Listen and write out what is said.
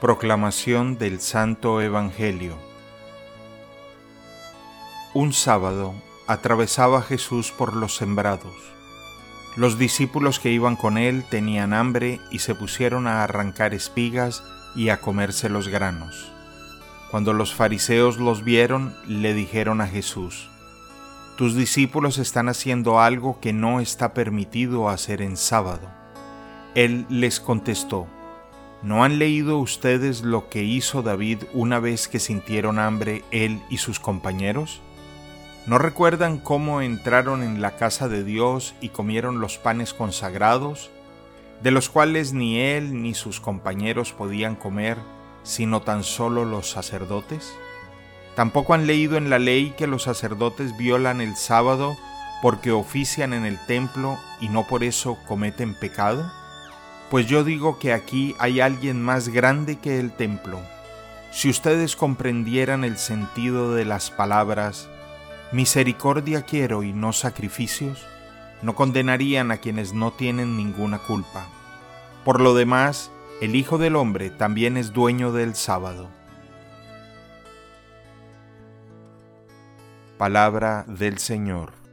Proclamación del Santo Evangelio Un sábado atravesaba Jesús por los sembrados. Los discípulos que iban con él tenían hambre y se pusieron a arrancar espigas y a comerse los granos. Cuando los fariseos los vieron, le dijeron a Jesús, Tus discípulos están haciendo algo que no está permitido hacer en sábado. Él les contestó, ¿No han leído ustedes lo que hizo David una vez que sintieron hambre él y sus compañeros? ¿No recuerdan cómo entraron en la casa de Dios y comieron los panes consagrados, de los cuales ni él ni sus compañeros podían comer, sino tan solo los sacerdotes? ¿Tampoco han leído en la ley que los sacerdotes violan el sábado porque ofician en el templo y no por eso cometen pecado? Pues yo digo que aquí hay alguien más grande que el templo. Si ustedes comprendieran el sentido de las palabras, misericordia quiero y no sacrificios, no condenarían a quienes no tienen ninguna culpa. Por lo demás, el Hijo del Hombre también es dueño del sábado. Palabra del Señor.